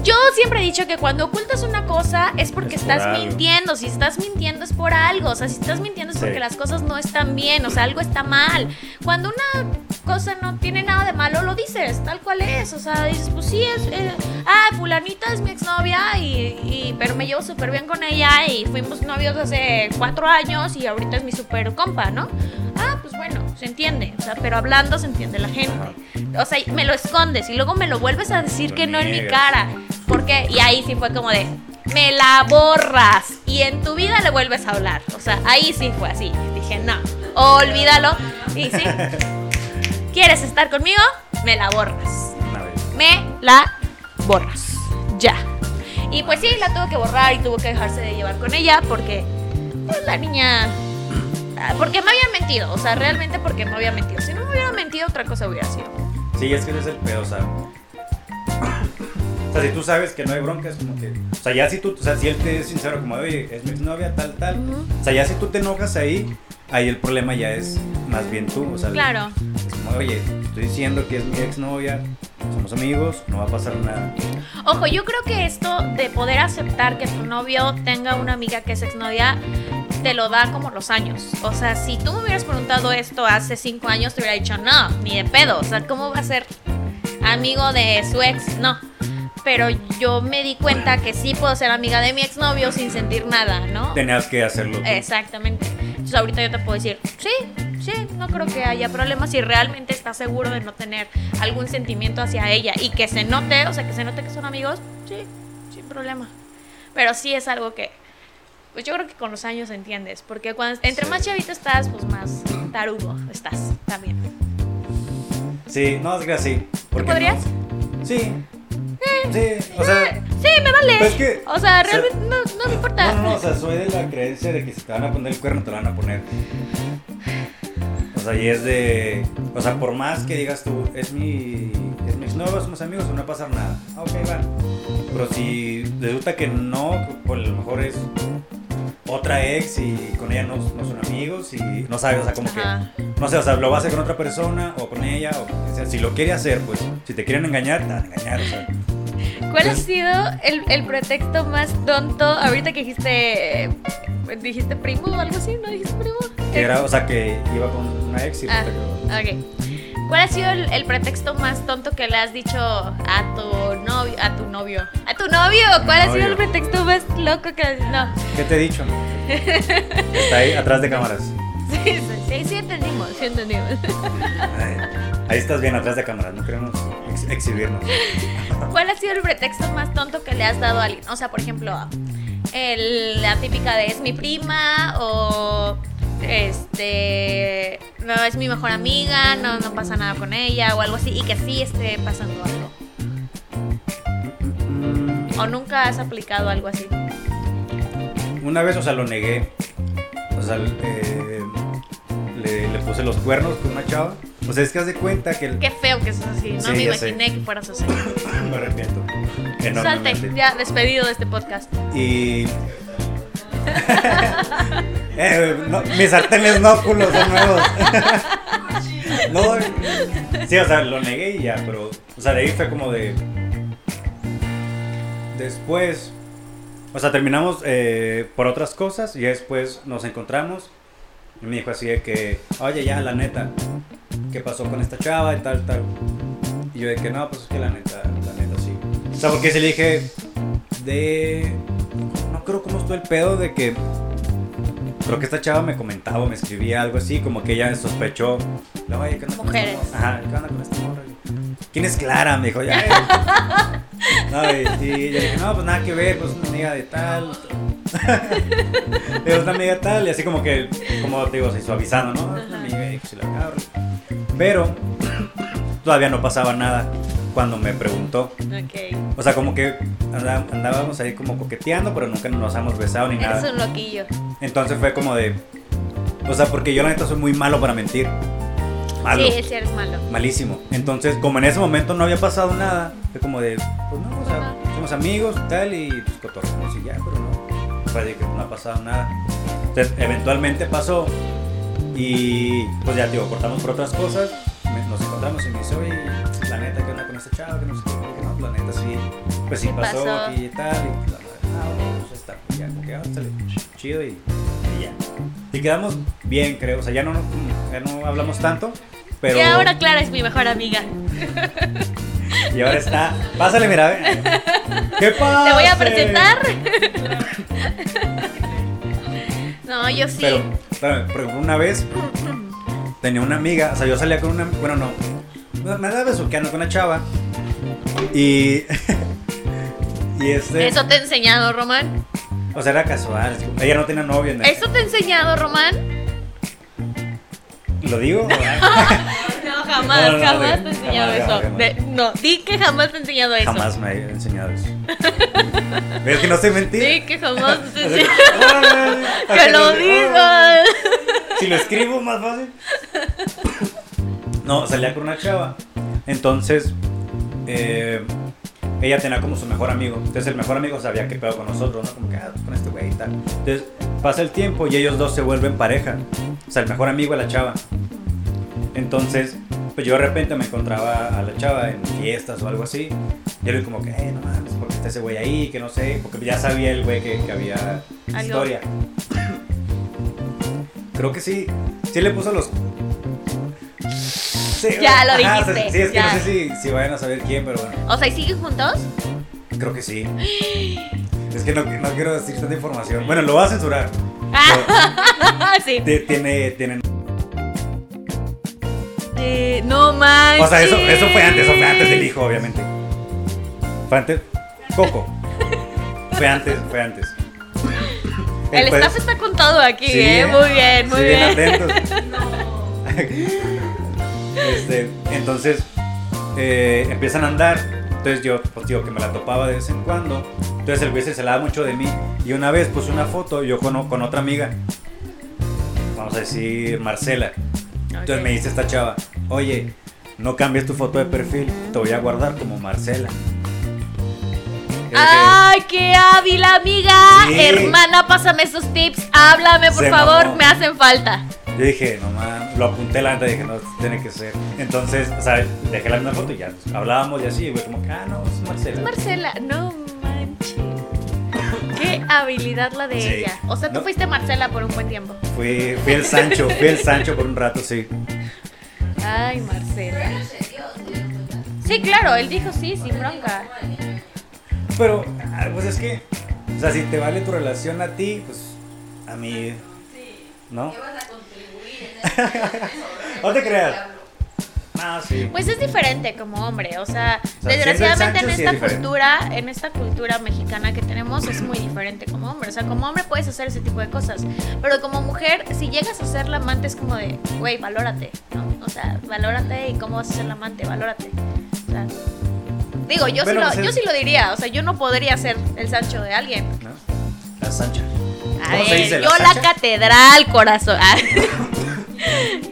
yo siempre he dicho que cuando ocultas una cosa es porque Es por estás algo. mintiendo. Si estás mintiendo es por algo. O sea, si estás mintiendo es Sí. porque las cosas no están bien. O sea, algo está mal. Cuando una cosa no tiene nada de malo, lo dices, tal cual es. O sea, dices, pues sí, es. eh, ah, Fulanita es mi exnovia, y, y, pero me llevo súper bien con ella y fuimos novios hace cuatro años y ahorita es mi super compa, ¿no? Ah, pues bueno, se entiende. O sea, pero hablando se entiende la gente. O sea, me lo escondes y luego me lo vuelves a decir Lo que no en mi cara. ¿Por qué? Y ahí sí fue como de, me la borras y en tu vida le vuelves a hablar. O sea, ahí sí fue así. Dije, no, olvídalo. Y sí, ¿quieres estar conmigo? Me la borras. Me la borras. Ya. Y pues sí, la tuvo que borrar y tuvo que dejarse de llevar con ella porque pues, la niña... ah, Porque me habían mentido, o sea, realmente porque me había mentido. Si no me hubiera mentido, otra cosa hubiera sido. Sí, es que ese es el pedo, o sea. O sea, si tú sabes que no hay bronca, es como que. O sea, ya si tú. O sea, si él te es sincero, como, oye, es mi exnovia, tal, tal. O sea, ya si tú te enojas ahí, ahí el problema ya es más bien tú. O sea, Claro. es como, oye, estoy diciendo que es mi exnovia, somos amigos, no va a pasar nada. Ojo, yo creo que esto de poder aceptar que tu novio tenga una amiga que es exnovia te lo da como los años. O sea, si tú me hubieras preguntado esto hace cinco años, te hubiera dicho no, ni de pedo. O sea, ¿cómo va a ser amigo de su ex? No. Pero yo me di cuenta que sí puedo ser amiga de mi exnovio sin sentir nada, ¿no? Tenías que hacerlo. tú. Exactamente. Entonces ahorita yo te puedo decir, sí, sí, no creo que haya problema si realmente estás seguro de no tener algún sentimiento hacia ella y que se note, o sea, que se note que son amigos, sí, sin problema. Pero sí es algo que, pues yo creo que con los años entiendes, porque cuando entre Sí. más chavito estás, pues más tarugo estás también. Sí, no, es que así. ¿Tú ¿por qué podrías? no? Sí. Sí, o sea. Sí, me vale. Pues es que- o sea, o sea, realmente no, no me importa. No, no, o sea, soy de la creencia de que si te van a poner el cuerno, te lo van a poner. O sea, y es de. O sea, por más que digas tú, es mi. Es mi exnovio, somos amigos, no va a pasar nada. Ah, ok, va. Pero si resulta que no, por lo mejor es otra ex y con ella no, no son amigos y no sabes, o sea, como Ajá. que. No sé, o sea, lo va a hacer con otra persona o con ella, o o sea, si lo quiere hacer, pues, si te quieren engañar, te van a engañar, o sea. ¿Cuál ha sido el, el pretexto más tonto? Ahorita que dijiste. ¿Dijiste primo o algo así? ¿No dijiste primo? Que era, o sea, que iba con una ex y Ah, ok. ¿Cuál ha sido el, el pretexto más tonto que le has dicho a tu novio? A tu novio. ¿A tu novio? ¿Cuál ha sido el pretexto más loco que le No. ¿Qué te he dicho? Está ahí atrás de cámaras. Sí, sí, sí, sí entendimos, sí entendimos. Ahí estás bien atrás de cámaras, no queremos ex- exhibirnos. ¿Cuál ha sido el pretexto más tonto que le has dado a alguien? O sea, por ejemplo, el- la típica de es mi prima o este no es mi mejor amiga, no, no pasa nada con ella o algo así y que sí esté pasando algo. O nunca has aplicado algo así. Una vez, o sea, lo negué. O sea, eh, le, le puse los cuernos con una chava. O sea, es que haz de cuenta que el- Qué feo que sos así. No Sí, me ya sé. imaginé que fueras así. me arrepiento. Salte, ya despedido de este podcast. Y. Eh, no, mis sartenes no, culos, son nuevos. no, sí, o sea, lo negué y ya, pero. O sea, de ahí fue como de. Después. O sea, terminamos eh, por otras cosas y después nos encontramos. Y me dijo así de que, oye, ya, la neta, ¿qué pasó con esta chava y tal, tal? Y yo de que no, pues es que la neta, la neta sí. O sea, porque se le dije de. No creo cómo estuvo el pedo de que. Creo que esta chava me comentaba, me escribía algo así, como que ella sospechó. No, oye, ¿qué onda con esta Mujeres. Ajá, ¿qué onda con esta morra? ¿Quién es Clara? Me dijo, ya. No, y, y yo dije, no, pues nada que ver, pues una amiga de tal. es una amiga tal, y así como que, como te digo, así suavizando, ¿no? Es una amiga, y pues, la. Pero todavía no pasaba nada cuando me preguntó. Ok. O sea, como que andá- andábamos ahí como coqueteando, pero nunca nos hemos besado ni Eres nada. un loquillo. Entonces fue como de. O sea, porque yo la neta soy muy malo para mentir. Malo. Sí, sí eres malo. Malísimo. Entonces, como en ese momento no había pasado nada, fue como de, pues no, o sea, somos amigos y tal, y pues cotorreamos y ya, pero no. Fue que no ha pasado nada. Entonces, eventualmente pasó, y pues ya, digo, cortamos por otras cosas, nos encontramos y me dice, oye, la neta, ¿qué onda con este chavo? Que no sé qué, no, la neta sí, pues sí pasó, Pasó. aquí y tal, y la ah, bueno, pues está, ya, como que, sale chido y, y ya. Y quedamos bien, creo, o sea, ya no, ya no hablamos tanto, pero... Y ahora Clara es mi mejor amiga. Y ahora está. Pásale, mira. ¿Qué pasa? Te voy a presentar. No, yo sí. Pero, espérame, por ejemplo, una vez tenía una amiga, o sea, yo salía con una. Bueno, no. Me andaba besuqueando con una chava. Y. y este. ¿Eso te he enseñado, Román? O sea, era casual. Ella no tenía novio. en ¿Eso te he enseñado, Román? ¿Lo digo? Jamás, jamás te he enseñado eso. no, di que jamás te he enseñado eso. Jamás me he enseñado eso. ¿Ves que no sé mentir? Di que jamás te he enseñado. que lo digas. Si lo escribo, más fácil. No, salía con una chava. Entonces, eh, ella tenía como su mejor amigo. Entonces, el mejor amigo sabía qué pedo con nosotros, ¿no? Como que, ah, con este güey y tal. Entonces, pasa el tiempo y ellos dos se vuelven pareja. O sea, el mejor amigo de la chava. Entonces, pues yo de repente me encontraba a la chava en fiestas o algo así. Y le como que, eh, no mames, porque está ese güey ahí, que no sé. Porque ya sabía el güey que, que había Algo. historia. Creo que sí. Sí le puso los. Sí, Ya lo ajá, dijiste, Sí, es que ya. no sé si, si vayan a saber quién, pero bueno. O sea, ¿y siguen juntos? Creo que sí. Es que no, no quiero decir tanta información. Bueno, lo voy a censurar. Ah, sí. Pero ti- tiene, no manches. O sea, eso, eso fue antes, eso fue antes del hijo, obviamente. Fue antes. Coco. Fue antes, fue antes. El Pues, staff está con todo aquí, sí, ¿eh? Muy bien, muy sí, bien. atentos. Este, entonces eh, empiezan a andar. Entonces yo, pues digo que me la topaba de vez en cuando. Entonces el güey se celaba mucho de mí. Y una vez puse una foto yo con, con otra amiga. Vamos a decir Marcela. Entonces me dice esta chava, oye, no cambies tu foto de perfil, te voy a guardar como Marcela. ¡Ay, qué hábil, amiga! Sí. Hermana, pásame esos tips. Háblame, por Se favor, mamó. me hacen falta. Yo dije, no mames, lo apunté la neta, dije, no, tiene que ser. Entonces, o sea, dejé la misma foto y ya, hablábamos y así, y güey, como ah, no, es Marcela. Marcela, no habilidad la de Sí. ella. O sea, tú No. fuiste Marcela por un buen tiempo. Fui, fui el Sancho, fui el Sancho por un rato, sí. Ay, Marcela. Sí, claro, él dijo sí, sin bronca. Pero, ah, pues es que, o sea, si te vale tu relación a ti, pues a mí, ¿no? ¿Qué vas a contribuir en ese No te creas. Ah, sí. Pues es diferente como hombre, o sea, O desgraciadamente en sí esta diferente. cultura, en esta cultura mexicana que tenemos es muy diferente como hombre. O sea, como hombre puedes hacer ese tipo de cosas. Pero como mujer, si llegas a ser la amante, es como de, güey, valórate, ¿no? O sea, valórate y cómo vas a ser la amante, valórate. O sea, digo, yo, sí pues lo, yo es- sí lo diría. O sea, yo no podría ser el Sancho de alguien. ¿no? La Sancha. A ¿Cómo se ver, yo la, catedral, corazón.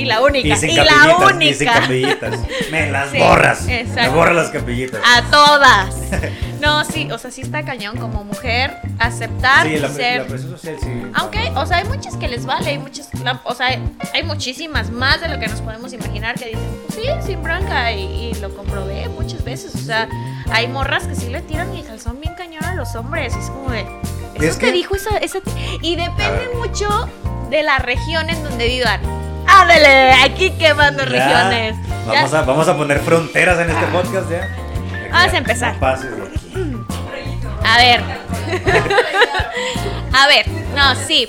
Y, la única. Y sin y la única. y sin capillitas. Me las Sí, borras. Me exacto. borras las capillitas. A todas. No, sí, o sea, sí está cañón como mujer aceptar sí, la, ser. la presión social, sí. Aunque, o sea, hay muchas que les vale, hay muchas, o sea, hay muchísimas más de lo que nos podemos imaginar que dicen, "Pues sí, sin bronca, y, y lo comprobé muchas veces, o sea, hay morras que sí le tiran el calzón bien cañón a los hombres, y es como de, Es eso te que- dijo esa, esa t-". y depende mucho de la región en donde vivan. ¡Ándale! Aquí quemando Ya, regiones. Ya- Vamos a, vamos a poner fronteras en este podcast ya. Vamos a empezar. No pases de aquí. A ver. A ver, no, sí.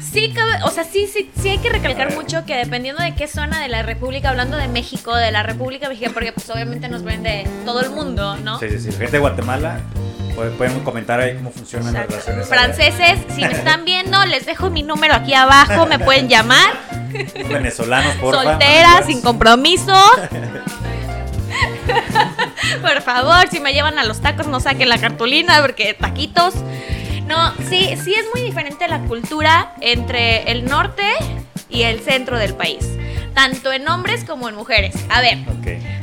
Sí, o sea, sí, sí, sí hay que recalcar mucho que dependiendo de qué zona de la República, hablando de México, de la República Mexicana, porque pues obviamente nos ven de todo el mundo, ¿no? Sí, sí, sí. Gente de Guatemala, pueden, comentar ahí cómo funcionan las relaciones. Franceses, si me están viendo, les dejo mi número aquí abajo, me pueden llamar. Venezolanos, por Soltera, sin compromiso. Por favor, si me llevan a los tacos, no saquen la cartulina porque taquitos. No, sí, sí es muy diferente la cultura entre el norte y el centro del país. Tanto en hombres como en mujeres. A ver,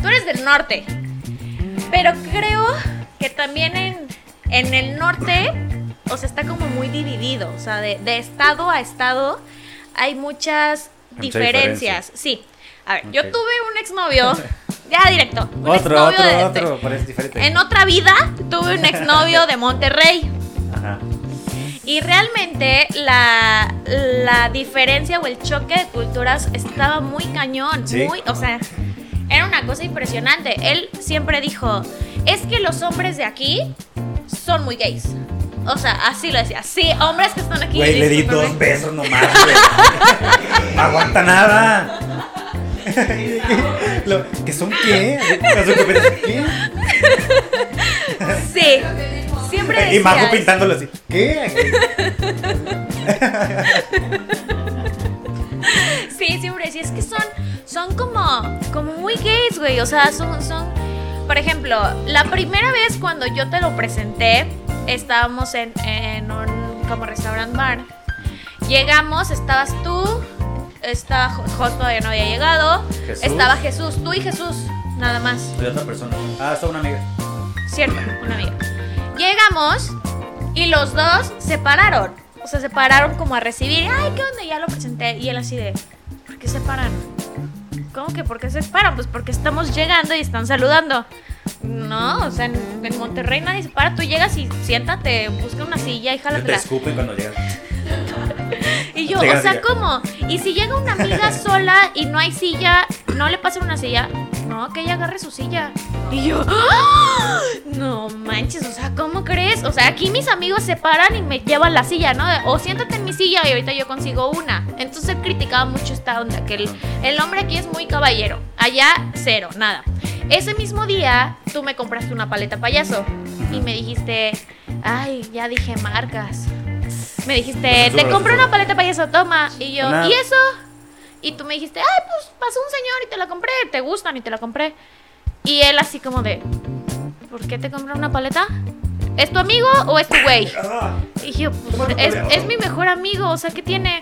tú eres del norte. Pero creo que también en, en el norte, o sea, está como muy dividido. O sea, de, de estado a estado hay muchas Mucha diferencias. Sí. A ver, yo tuve un exnovio, ya directo. Un Otro, otro, de- otro, diferente. En otra vida tuve un exnovio de Monterrey. Ajá. Y realmente la, la diferencia o el choque de culturas estaba muy cañón. Sí. Muy, o sea, era una cosa impresionante. Él siempre dijo, es que los hombres de aquí son muy gays. O sea, así lo decía. Sí, hombres que están aquí. Güey, le di dos besos nomás, güey. No aguanta nada. Lo- ¿Que son qué? ¿Las ortopedias qué? Sí. Siempre decía Y Majo pintándolo así. ¿Qué? Sí, siempre decía, es que son, son como, como muy gays, güey. O sea, son, son. Por ejemplo, la primera vez cuando yo te lo presenté, estábamos en, en un como restaurant bar. Llegamos, estabas tú, estaba Jo- Jos todavía no había llegado, Jesús. estaba Jesús, tú y Jesús, nada más. Soy otra persona. Ah, está una amiga. Cierto, una amiga. Llegamos y los dos se pararon. O sea, se pararon como a recibir. Ay, ¿qué onda? Y Ya lo presenté. Y él así de, ¿por qué se paran? ¿Cómo que por qué se paran? Pues porque estamos llegando y están saludando. No, o sea, en, en Monterrey nadie se para. Tú llegas y siéntate, busca una silla y Te jálatela. escupen cuando llegan. Y yo, o sea. ¿cómo? Y si llega una amiga sola y no hay silla, ¿no le pasan una silla? No, que ella agarre su silla. Y yo, ¡ah! no manches, o sea, ¿cómo crees? O sea, aquí mis amigos se paran y me llevan la silla, ¿no? O siéntate en mi silla y ahorita yo consigo una. Entonces él criticaba mucho esta onda, que el, el hombre aquí es muy caballero. Allá, cero, nada. Ese mismo día, tú me compraste una paleta payaso y me dijiste, ay, ya dije marcas. Me dijiste, te compré una paleta payaso, toma. Y yo, ¿y eso? Y tú me dijiste, ay, pues pasó un señor y te la compré, te gustan y te la compré. Y él así como de, ¿por qué te compré una paleta? ¿Es tu amigo o es tu güey? Y yo, pues es, es mi mejor amigo, o sea, ¿qué tiene?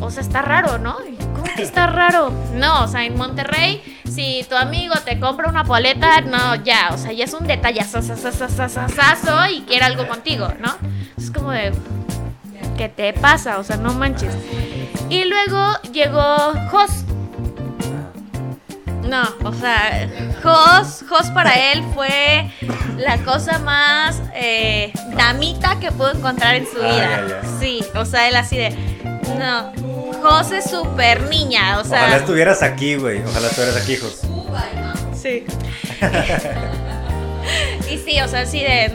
O sea, está raro, ¿no? ¿Cómo que está raro? No, o sea, en Monterrey, si tu amigo te compra una paleta, no, ya, o sea, ya es un detallazo y quiere algo contigo, ¿no? Es como de, ¿qué te pasa? O sea, no manches. Y luego llegó Jos. No, o sea, Jos, Jos para él fue la cosa más eh, damita que pudo encontrar en su Ah, vida. Sí, o sea, él así de, no, Jos es súper niña, o sea. Ojalá estuvieras aquí, güey. Ojalá estuvieras aquí, hijos. Sí. y sí, o sea, así de.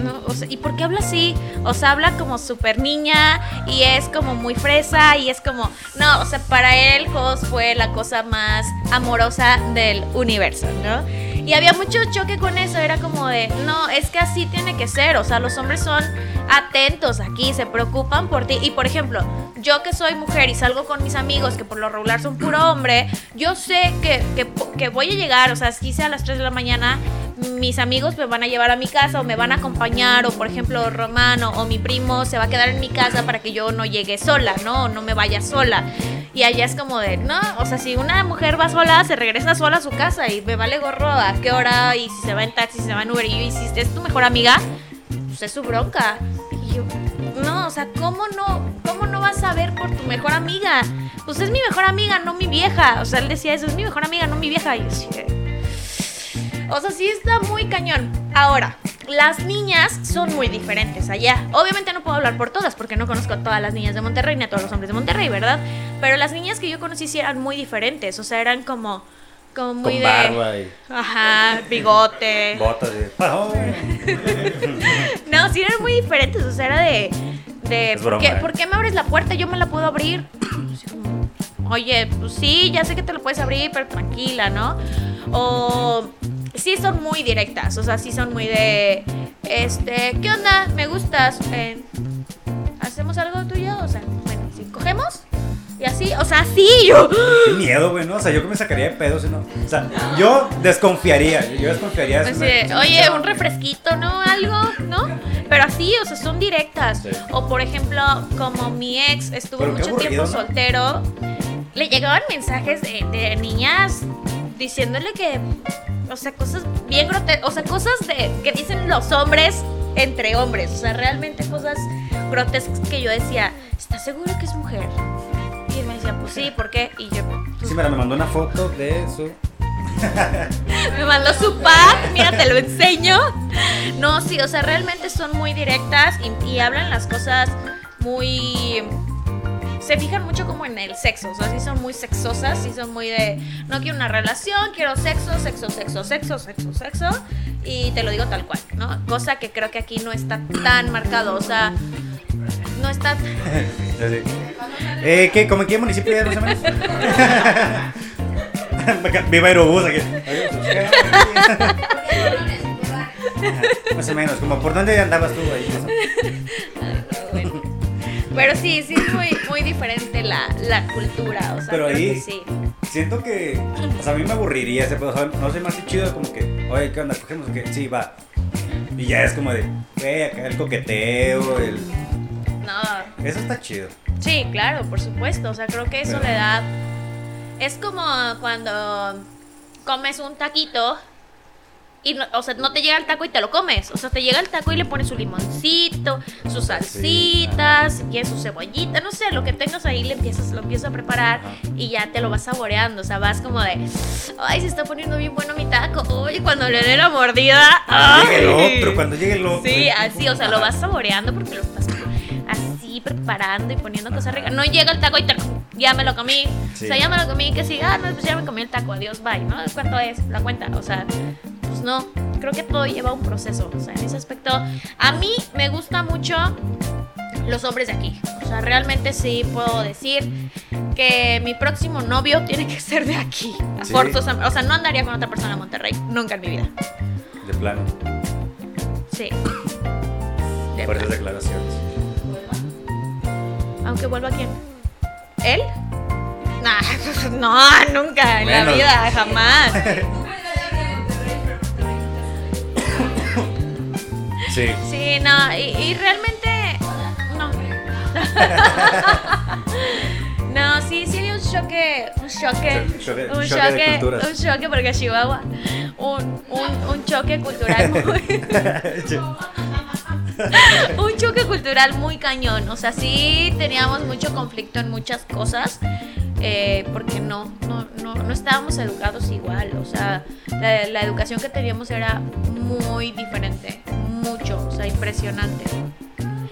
¿Y por qué habla así? O sea, habla como súper niña y es como muy fresa y es como. No, o sea, para él, Jos fue la cosa más amorosa del universo, ¿no? Y había mucho choque con eso, era como de, no, es que así tiene que ser, o sea, los hombres son atentos aquí, se preocupan por ti. Y por ejemplo, yo que soy mujer y salgo con mis amigos, que por lo regular son puro hombre, yo sé que, que, que voy a llegar, o sea, si sea a las 3 de la mañana, mis amigos me van a llevar a mi casa o me van a acompañar, o por ejemplo, Romano o mi primo se va a quedar en mi casa para que yo no llegue sola, ¿no? No me vaya sola. Y allá es como de, no, o sea, si una mujer va sola, se regresa sola a su casa y me vale gorro a qué hora y si se va en taxi, si se va en Uber. Y si es tu mejor amiga, pues es su bronca. Y yo, no, o sea, ¿cómo no, cómo no vas a ver por tu mejor amiga? Pues es mi mejor amiga, no mi vieja. O sea, él decía eso, es mi mejor amiga, no mi vieja. Y yo o sea, sí está muy cañón. Ahora, las niñas son muy diferentes allá. Obviamente no puedo hablar por todas porque no conozco a todas las niñas de Monterrey ni a todos los hombres de Monterrey, ¿verdad? Pero las niñas que yo conocí sí eran muy diferentes. O sea, eran como. Como muy Con de. barba y Ajá, bigote. botas de. ¡Oh! No, sí eran muy diferentes. O sea, era de. de Es ¿por, broma, qué, ¿eh? por qué me abres la puerta? Yo me la puedo abrir. Oye, pues sí, ya sé que te lo puedes abrir, pero tranquila, ¿no? O sí son muy directas, o sea, sí son muy de, este, ¿qué onda? ¿Me gustas? Eh, ¿Hacemos algo tuyo? O sea, bueno, si cogemos y así, o sea, sí, yo. Qué miedo, güey, ¿no? O sea, yo que me sacaría de pedo si no. O sea, yo desconfiaría. Yo desconfiaría de de, oye, un refresquito, ¿no? Algo, ¿no? Pero así, o sea, son directas. Sí. O por ejemplo, como mi ex estuvo mucho aburrido, tiempo ¿no? soltero, le llegaban mensajes de, de niñas diciéndole que, o sea, cosas bien grotescas, o sea, cosas de, que dicen los hombres entre hombres, o sea, realmente cosas grotescas que yo decía, ¿estás seguro que es mujer? Y él me decía, pues sí, ¿por qué? Y yo, pues, Sí, mira, me mandó una foto de su. Me mandó su pack, mira, te lo enseño. No, sí, o sea, realmente son muy directas y, y hablan las cosas muy... Se fijan mucho como en el sexo, o sea, sí son muy sexosas, sí son muy de, no quiero una relación, quiero sexo, sexo, sexo, sexo, sexo, sexo, y te lo digo tal cual, ¿no? Cosa que creo que aquí no está tan marcado, o sea, no está... Eh, ¿qué? ¿Cómo en qué municipio es más o menos? Viva Aerobús aquí. Más o menos, como por dónde andabas tú ahí. Pero sí, sí es muy, muy diferente la, la cultura, o sea, Pero creo ahí- que sí. Siento que, o sea, a mí me aburriría ese pedo. O sea, no sé más que chido como que, oye, ¿qué onda? ¿Cogemos o qué? Sí, va. Y ya es como de, güey, acá el coqueteo, el... No, Eso está chido. sí, claro, por supuesto, o sea, creo que eso Pero- le da... Es como cuando comes un taquito y, no, o sea, no te llega el taco y te lo comes, o sea, te llega el taco y le pones su limoncito, sus salsitas, si quieres su cebollita, no sé, lo que tengas ahí le empiezas, lo empiezas a preparar y ya te lo vas saboreando, o sea, vas como de, ay, se está poniendo bien bueno mi taco, oye, cuando le dé la mordida, Cuando llegue el ay. otro, cuando llegue el otro. Sí, así, o sea, lo vas saboreando porque lo estás así preparando y poniendo cosas ricas. No llega el taco y te, ya me lo comí. Sí. O sea, ya me lo comí, que sí, ah, no, pues ya me comí el taco, adiós, bye, ¿no? ¿Cuánto es la cuenta? O sea, pues no, creo que todo lleva un proceso. O sea, en ese aspecto, a mí me gusta mucho los hombres de aquí. O sea, realmente sí puedo decir que mi próximo novio tiene que ser de aquí. Sí. O sea, no andaría con otra persona en Monterrey, nunca en mi vida. De plano, Sí. De por esas declaraciones. Aunque vuelva quién. ¿Él? Nah, no, nunca en la vida, jamás. Sí. Sí, no, y, y realmente. No. No, sí, sí un choque. Un choque. Cho- choque- un choque. Un choque porque Chihuahua. Un, un, un choque cultural muy. un choque cultural muy cañón. O sea, sí teníamos mucho conflicto en muchas cosas. Eh, porque no, no, no, no estábamos educados igual. O sea, la, la educación que teníamos era muy diferente. Mucho. O sea, impresionante.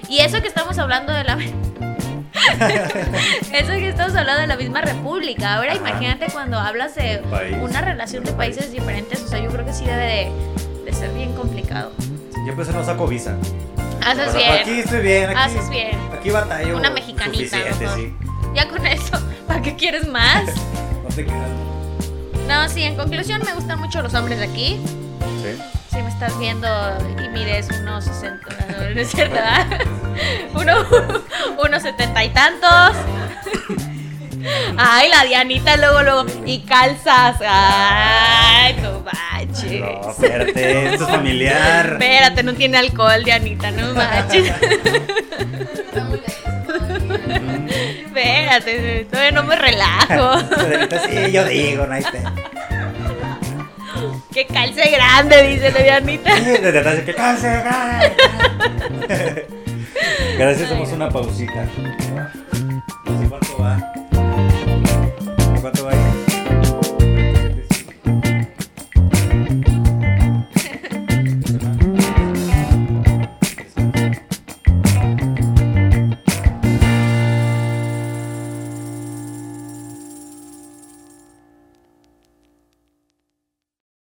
Y eso que estamos hablando de la. eso que estamos hablando de la misma república. Ahora Ajá. imagínate cuando hablas de País. una relación de países diferentes. O sea, yo creo que sí debe de, de ser bien complicado. Yo pues no saco visa. Haces sea, bien. Aquí estoy bien, aquí, Haces bien. aquí batallo. Una mexicanita, Suficiente, sí. Ya con eso, ¿para qué quieres más? No te quedas. No, sí, en conclusión me gustan mucho los hombres de aquí. Sí. Si me estás viendo y mides unos 60, no, es cierto, ¿verdad? Uno, unos 70 y tantos. Ay, la Dianita luego, luego. Y calzas. Ay, no manches. No, espérate, esto es familiar. Espérate, no tiene alcohol, Dianita, no manches. Espérate, todavía no me relajo. Sí, yo digo, no hay. Que calce grande, dice la Dianita. Que calce, calce. Gracias, hacemos una pausita. Sí, porque-